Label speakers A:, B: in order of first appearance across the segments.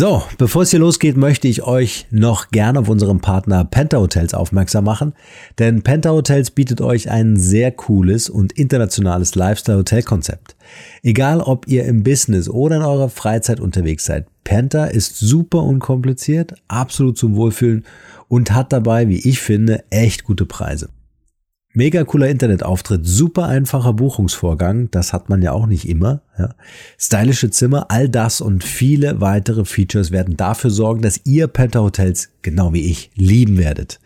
A: So, bevor es hier losgeht, möchte ich euch noch gerne auf unseren Partner Penta Hotels aufmerksam machen, denn Penta Hotels bietet euch ein sehr cooles und internationales Lifestyle-Hotel-Konzept. Egal, ob ihr im Business oder in eurer Freizeit unterwegs seid, Penta ist super unkompliziert, absolut zum Wohlfühlen und hat dabei, wie ich finde, echt gute Preise. Mega cooler Internetauftritt, super einfacher Buchungsvorgang, das hat man ja auch nicht immer. Ja. Stylische Zimmer, all das und viele weitere Features werden dafür sorgen, dass ihr Penta Hotels, genau wie ich, lieben werdet.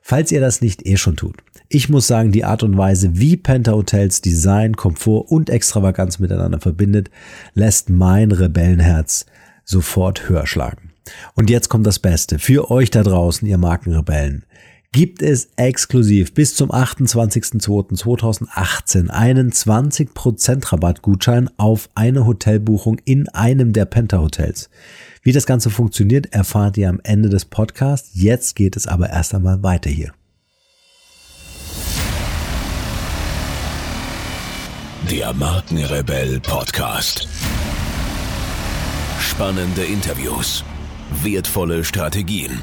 A: Falls ihr das nicht eh schon tut. Ich muss sagen, die Art und Weise, wie Penta Hotels Design, Komfort und Extravaganz miteinander verbindet, lässt mein Rebellenherz sofort höher schlagen. Und jetzt kommt das Beste. Für euch da draußen, ihr Markenrebellen gibt es exklusiv bis zum 28.02.2018 einen 20% Rabattgutschein auf eine Hotelbuchung in einem der Penta Hotels. Wie das Ganze funktioniert, erfahrt ihr am Ende des Podcasts. Jetzt geht es aber erst einmal weiter hier.
B: Der Markenrebell Podcast. Spannende Interviews, wertvolle Strategien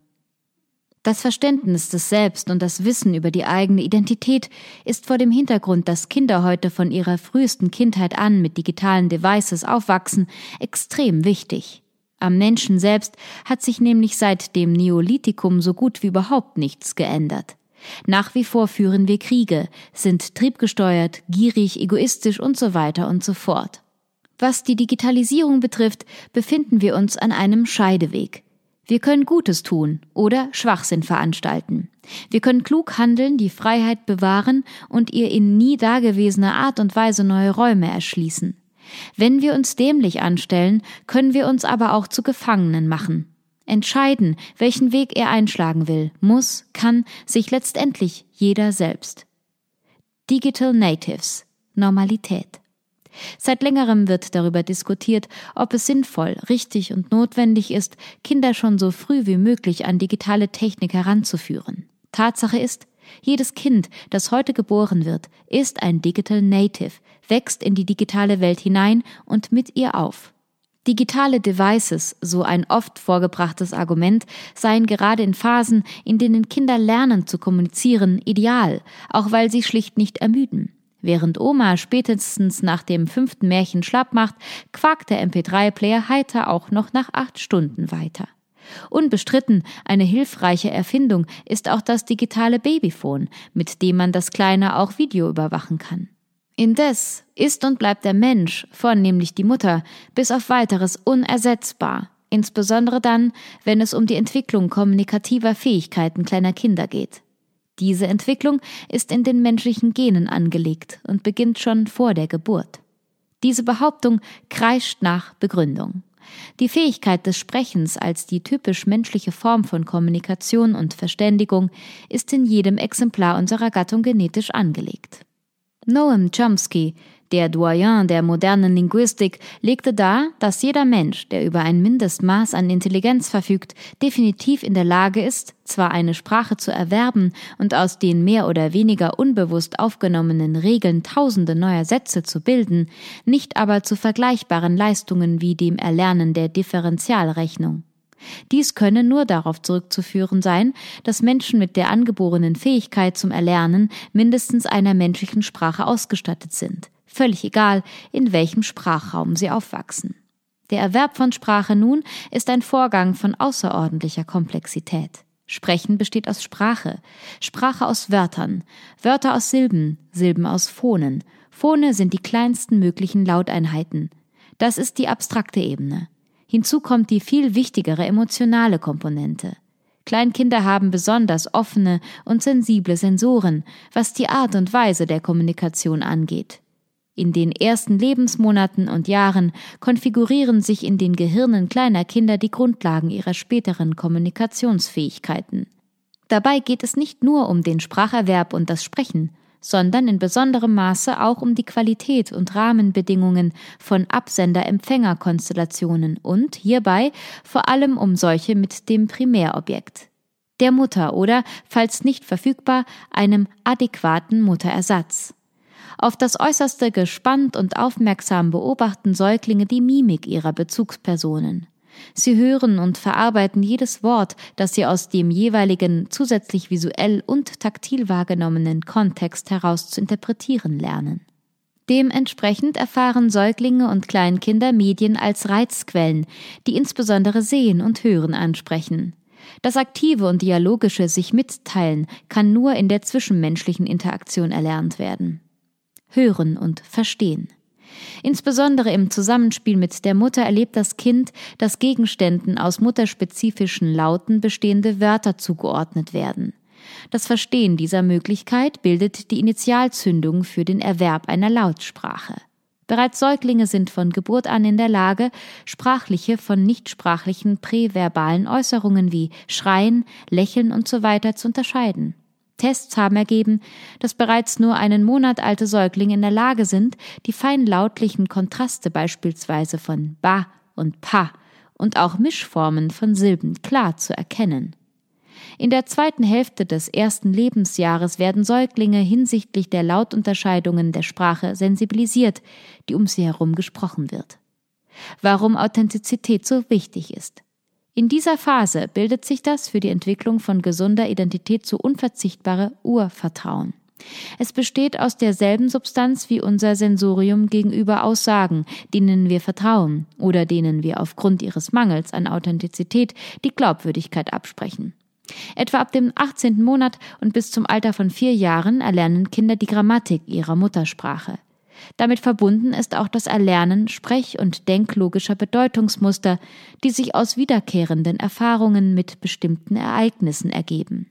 C: Das Verständnis des Selbst und das Wissen über die eigene Identität ist vor dem Hintergrund, dass Kinder heute von ihrer frühesten Kindheit an mit digitalen Devices aufwachsen, extrem wichtig. Am Menschen selbst hat sich nämlich seit dem Neolithikum so gut wie überhaupt nichts geändert. Nach wie vor führen wir Kriege, sind triebgesteuert, gierig, egoistisch und so weiter und so fort. Was die Digitalisierung betrifft, befinden wir uns an einem Scheideweg. Wir können Gutes tun oder Schwachsinn veranstalten. Wir können klug handeln, die Freiheit bewahren und ihr in nie dagewesener Art und Weise neue Räume erschließen. Wenn wir uns dämlich anstellen, können wir uns aber auch zu Gefangenen machen. Entscheiden, welchen Weg er einschlagen will, muss, kann sich letztendlich jeder selbst. Digital Natives Normalität. Seit längerem wird darüber diskutiert, ob es sinnvoll, richtig und notwendig ist, Kinder schon so früh wie möglich an digitale Technik heranzuführen. Tatsache ist, jedes Kind, das heute geboren wird, ist ein Digital Native, wächst in die digitale Welt hinein und mit ihr auf. Digitale Devices, so ein oft vorgebrachtes Argument, seien gerade in Phasen, in denen Kinder lernen zu kommunizieren, ideal, auch weil sie schlicht nicht ermüden. Während Oma spätestens nach dem fünften Märchen schlapp macht, quakt der MP3-Player heiter auch noch nach acht Stunden weiter. Unbestritten eine hilfreiche Erfindung ist auch das digitale Babyphone, mit dem man das Kleine auch Video überwachen kann. Indes ist und bleibt der Mensch, vornehmlich die Mutter, bis auf weiteres unersetzbar, insbesondere dann, wenn es um die Entwicklung kommunikativer Fähigkeiten kleiner Kinder geht. Diese Entwicklung ist in den menschlichen Genen angelegt und beginnt schon vor der Geburt. Diese Behauptung kreischt nach Begründung. Die Fähigkeit des Sprechens als die typisch menschliche Form von Kommunikation und Verständigung ist in jedem Exemplar unserer Gattung genetisch angelegt. Noam Chomsky, der Doyen der modernen Linguistik legte dar, dass jeder Mensch, der über ein Mindestmaß an Intelligenz verfügt, definitiv in der Lage ist, zwar eine Sprache zu erwerben und aus den mehr oder weniger unbewusst aufgenommenen Regeln tausende neuer Sätze zu bilden, nicht aber zu vergleichbaren Leistungen wie dem Erlernen der Differentialrechnung. Dies könne nur darauf zurückzuführen sein, dass Menschen mit der angeborenen Fähigkeit zum Erlernen mindestens einer menschlichen Sprache ausgestattet sind völlig egal, in welchem Sprachraum sie aufwachsen. Der Erwerb von Sprache nun ist ein Vorgang von außerordentlicher Komplexität. Sprechen besteht aus Sprache, Sprache aus Wörtern, Wörter aus Silben, Silben aus Phonen. Phone sind die kleinsten möglichen Lauteinheiten. Das ist die abstrakte Ebene. Hinzu kommt die viel wichtigere emotionale Komponente. Kleinkinder haben besonders offene und sensible Sensoren, was die Art und Weise der Kommunikation angeht. In den ersten Lebensmonaten und Jahren konfigurieren sich in den Gehirnen kleiner Kinder die Grundlagen ihrer späteren Kommunikationsfähigkeiten. Dabei geht es nicht nur um den Spracherwerb und das Sprechen, sondern in besonderem Maße auch um die Qualität und Rahmenbedingungen von Absender-Empfänger-Konstellationen und hierbei vor allem um solche mit dem Primärobjekt, der Mutter oder, falls nicht verfügbar, einem adäquaten Mutterersatz. Auf das Äußerste gespannt und aufmerksam beobachten Säuglinge die Mimik ihrer Bezugspersonen. Sie hören und verarbeiten jedes Wort, das sie aus dem jeweiligen zusätzlich visuell und taktil wahrgenommenen Kontext heraus zu interpretieren lernen. Dementsprechend erfahren Säuglinge und Kleinkinder Medien als Reizquellen, die insbesondere Sehen und Hören ansprechen. Das aktive und dialogische sich mitteilen kann nur in der zwischenmenschlichen Interaktion erlernt werden. Hören und Verstehen. Insbesondere im Zusammenspiel mit der Mutter erlebt das Kind, dass Gegenständen aus mutterspezifischen Lauten bestehende Wörter zugeordnet werden. Das Verstehen dieser Möglichkeit bildet die Initialzündung für den Erwerb einer Lautsprache. Bereits Säuglinge sind von Geburt an in der Lage, sprachliche von nichtsprachlichen präverbalen Äußerungen wie Schreien, Lächeln usw. So zu unterscheiden. Tests haben ergeben, dass bereits nur einen Monat alte Säuglinge in der Lage sind, die feinlautlichen Kontraste beispielsweise von ba und pa und auch Mischformen von Silben klar zu erkennen. In der zweiten Hälfte des ersten Lebensjahres werden Säuglinge hinsichtlich der Lautunterscheidungen der Sprache sensibilisiert, die um sie herum gesprochen wird. Warum Authentizität so wichtig ist. In dieser Phase bildet sich das für die Entwicklung von gesunder Identität so unverzichtbare Urvertrauen. Es besteht aus derselben Substanz wie unser Sensorium gegenüber Aussagen, denen wir vertrauen oder denen wir aufgrund ihres Mangels an Authentizität die Glaubwürdigkeit absprechen. Etwa ab dem 18. Monat und bis zum Alter von vier Jahren erlernen Kinder die Grammatik ihrer Muttersprache. Damit verbunden ist auch das Erlernen sprech- und denklogischer Bedeutungsmuster, die sich aus wiederkehrenden Erfahrungen mit bestimmten Ereignissen ergeben.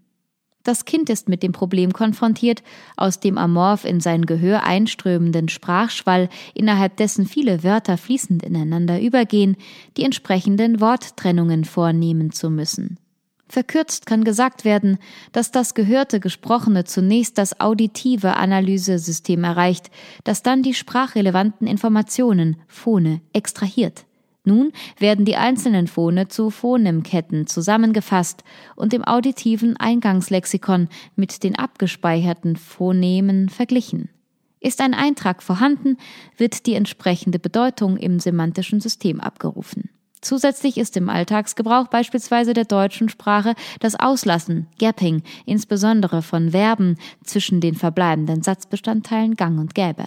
C: Das Kind ist mit dem Problem konfrontiert, aus dem amorph in sein Gehör einströmenden Sprachschwall, innerhalb dessen viele Wörter fließend ineinander übergehen, die entsprechenden Worttrennungen vornehmen zu müssen. Verkürzt kann gesagt werden, dass das gehörte Gesprochene zunächst das auditive Analysesystem erreicht, das dann die sprachrelevanten Informationen, Phone, extrahiert. Nun werden die einzelnen Phone zu Phonemketten zusammengefasst und im auditiven Eingangslexikon mit den abgespeicherten Phonemen verglichen. Ist ein Eintrag vorhanden, wird die entsprechende Bedeutung im semantischen System abgerufen. Zusätzlich ist im Alltagsgebrauch beispielsweise der deutschen Sprache das Auslassen, Gapping, insbesondere von Verben zwischen den verbleibenden Satzbestandteilen gang und gäbe.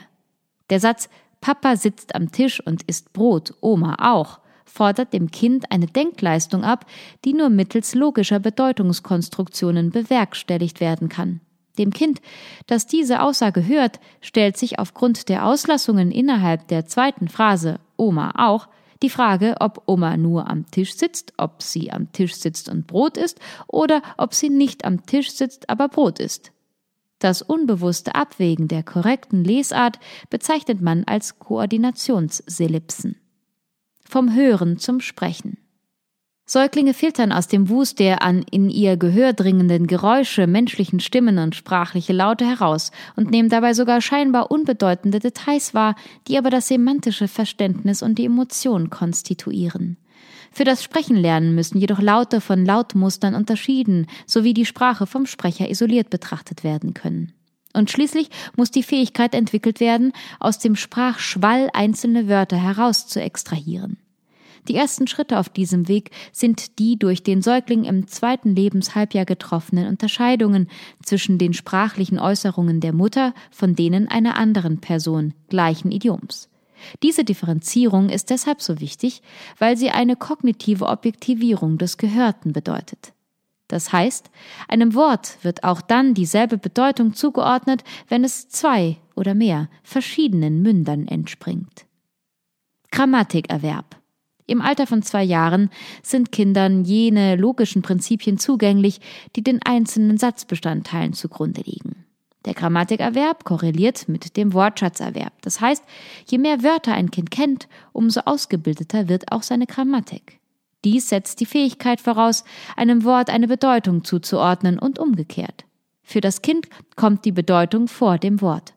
C: Der Satz Papa sitzt am Tisch und isst Brot, Oma auch, fordert dem Kind eine Denkleistung ab, die nur mittels logischer Bedeutungskonstruktionen bewerkstelligt werden kann. Dem Kind, das diese Aussage hört, stellt sich aufgrund der Auslassungen innerhalb der zweiten Phrase Oma auch die Frage, ob Oma nur am Tisch sitzt, ob sie am Tisch sitzt und Brot isst oder ob sie nicht am Tisch sitzt, aber Brot isst. Das unbewusste Abwägen der korrekten Lesart bezeichnet man als Koordinationsselipsen. Vom Hören zum Sprechen. Säuglinge filtern aus dem Wust der an in ihr Gehör dringenden Geräusche, menschlichen Stimmen und sprachliche Laute heraus und nehmen dabei sogar scheinbar unbedeutende Details wahr, die aber das semantische Verständnis und die Emotion konstituieren. Für das Sprechenlernen müssen jedoch Laute von Lautmustern unterschieden sowie die Sprache vom Sprecher isoliert betrachtet werden können. Und schließlich muss die Fähigkeit entwickelt werden, aus dem Sprachschwall einzelne Wörter heraus zu extrahieren. Die ersten Schritte auf diesem Weg sind die durch den Säugling im zweiten Lebenshalbjahr getroffenen Unterscheidungen zwischen den sprachlichen Äußerungen der Mutter von denen einer anderen Person gleichen Idioms. Diese Differenzierung ist deshalb so wichtig, weil sie eine kognitive Objektivierung des Gehörten bedeutet. Das heißt, einem Wort wird auch dann dieselbe Bedeutung zugeordnet, wenn es zwei oder mehr verschiedenen Mündern entspringt. Grammatikerwerb im Alter von zwei Jahren sind Kindern jene logischen Prinzipien zugänglich, die den einzelnen Satzbestandteilen zugrunde liegen. Der Grammatikerwerb korreliert mit dem Wortschatzerwerb. Das heißt, je mehr Wörter ein Kind kennt, umso ausgebildeter wird auch seine Grammatik. Dies setzt die Fähigkeit voraus, einem Wort eine Bedeutung zuzuordnen und umgekehrt. Für das Kind kommt die Bedeutung vor dem Wort.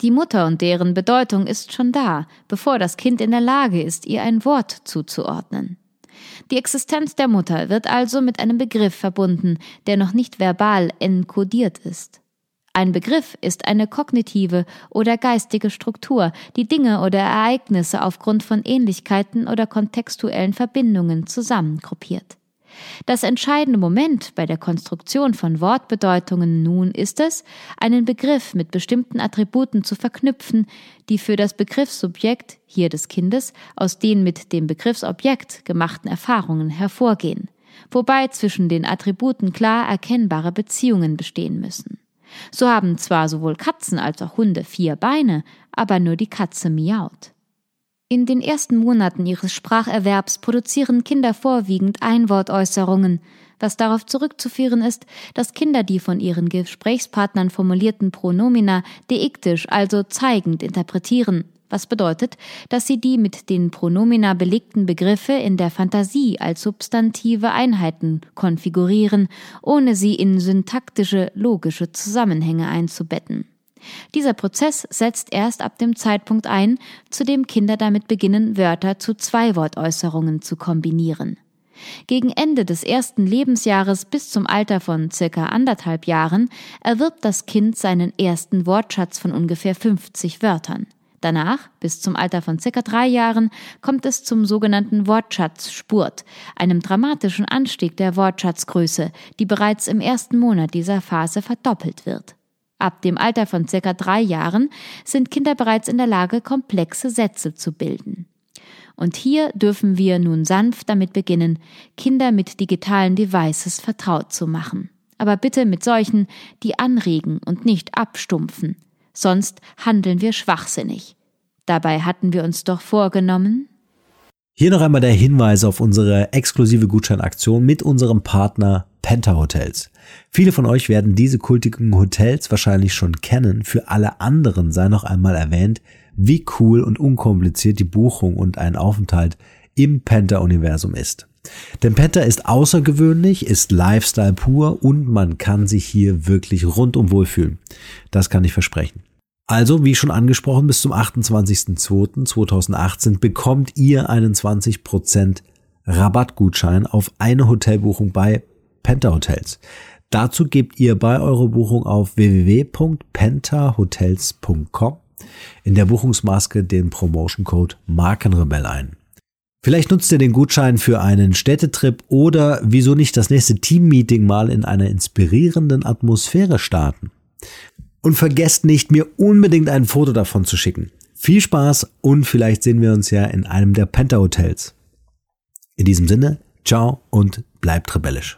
C: Die Mutter und deren Bedeutung ist schon da, bevor das Kind in der Lage ist, ihr ein Wort zuzuordnen. Die Existenz der Mutter wird also mit einem Begriff verbunden, der noch nicht verbal enkodiert ist. Ein Begriff ist eine kognitive oder geistige Struktur, die Dinge oder Ereignisse aufgrund von Ähnlichkeiten oder kontextuellen Verbindungen zusammengruppiert. Das entscheidende Moment bei der Konstruktion von Wortbedeutungen nun ist es, einen Begriff mit bestimmten Attributen zu verknüpfen, die für das Begriffssubjekt, hier des Kindes, aus den mit dem Begriffsobjekt gemachten Erfahrungen hervorgehen, wobei zwischen den Attributen klar erkennbare Beziehungen bestehen müssen. So haben zwar sowohl Katzen als auch Hunde vier Beine, aber nur die Katze miaut. In den ersten Monaten ihres Spracherwerbs produzieren Kinder vorwiegend Einwortäußerungen, was darauf zurückzuführen ist, dass Kinder die von ihren Gesprächspartnern formulierten Pronomina deiktisch, also zeigend interpretieren, was bedeutet, dass sie die mit den Pronomina belegten Begriffe in der Fantasie als substantive Einheiten konfigurieren, ohne sie in syntaktische, logische Zusammenhänge einzubetten. Dieser Prozess setzt erst ab dem Zeitpunkt ein, zu dem Kinder damit beginnen, Wörter zu Zweiwortäußerungen zu kombinieren. Gegen Ende des ersten Lebensjahres bis zum Alter von circa anderthalb Jahren erwirbt das Kind seinen ersten Wortschatz von ungefähr 50 Wörtern. Danach, bis zum Alter von circa drei Jahren, kommt es zum sogenannten Wortschatzspurt, einem dramatischen Anstieg der Wortschatzgröße, die bereits im ersten Monat dieser Phase verdoppelt wird. Ab dem Alter von circa drei Jahren sind Kinder bereits in der Lage, komplexe Sätze zu bilden. Und hier dürfen wir nun sanft damit beginnen, Kinder mit digitalen Devices vertraut zu machen. Aber bitte mit solchen, die anregen und nicht abstumpfen. Sonst handeln wir schwachsinnig. Dabei hatten wir uns doch vorgenommen.
A: Hier noch einmal der Hinweis auf unsere exklusive Gutscheinaktion mit unserem Partner Penta Hotels. Viele von euch werden diese kultigen Hotels wahrscheinlich schon kennen. Für alle anderen sei noch einmal erwähnt, wie cool und unkompliziert die Buchung und ein Aufenthalt im Penta-Universum ist. Denn Penta ist außergewöhnlich, ist Lifestyle pur und man kann sich hier wirklich rundum wohlfühlen. Das kann ich versprechen. Also, wie schon angesprochen, bis zum 28.02.2018 bekommt ihr einen 20% Rabattgutschein auf eine Hotelbuchung bei Penta Hotels. Dazu gebt ihr bei eurer Buchung auf www.pentahotels.com in der Buchungsmaske den Promotion Code Markenrebell ein. Vielleicht nutzt ihr den Gutschein für einen Städtetrip oder wieso nicht das nächste Teammeeting mal in einer inspirierenden Atmosphäre starten. Und vergesst nicht, mir unbedingt ein Foto davon zu schicken. Viel Spaß und vielleicht sehen wir uns ja in einem der Penta Hotels. In diesem Sinne, ciao und bleibt rebellisch.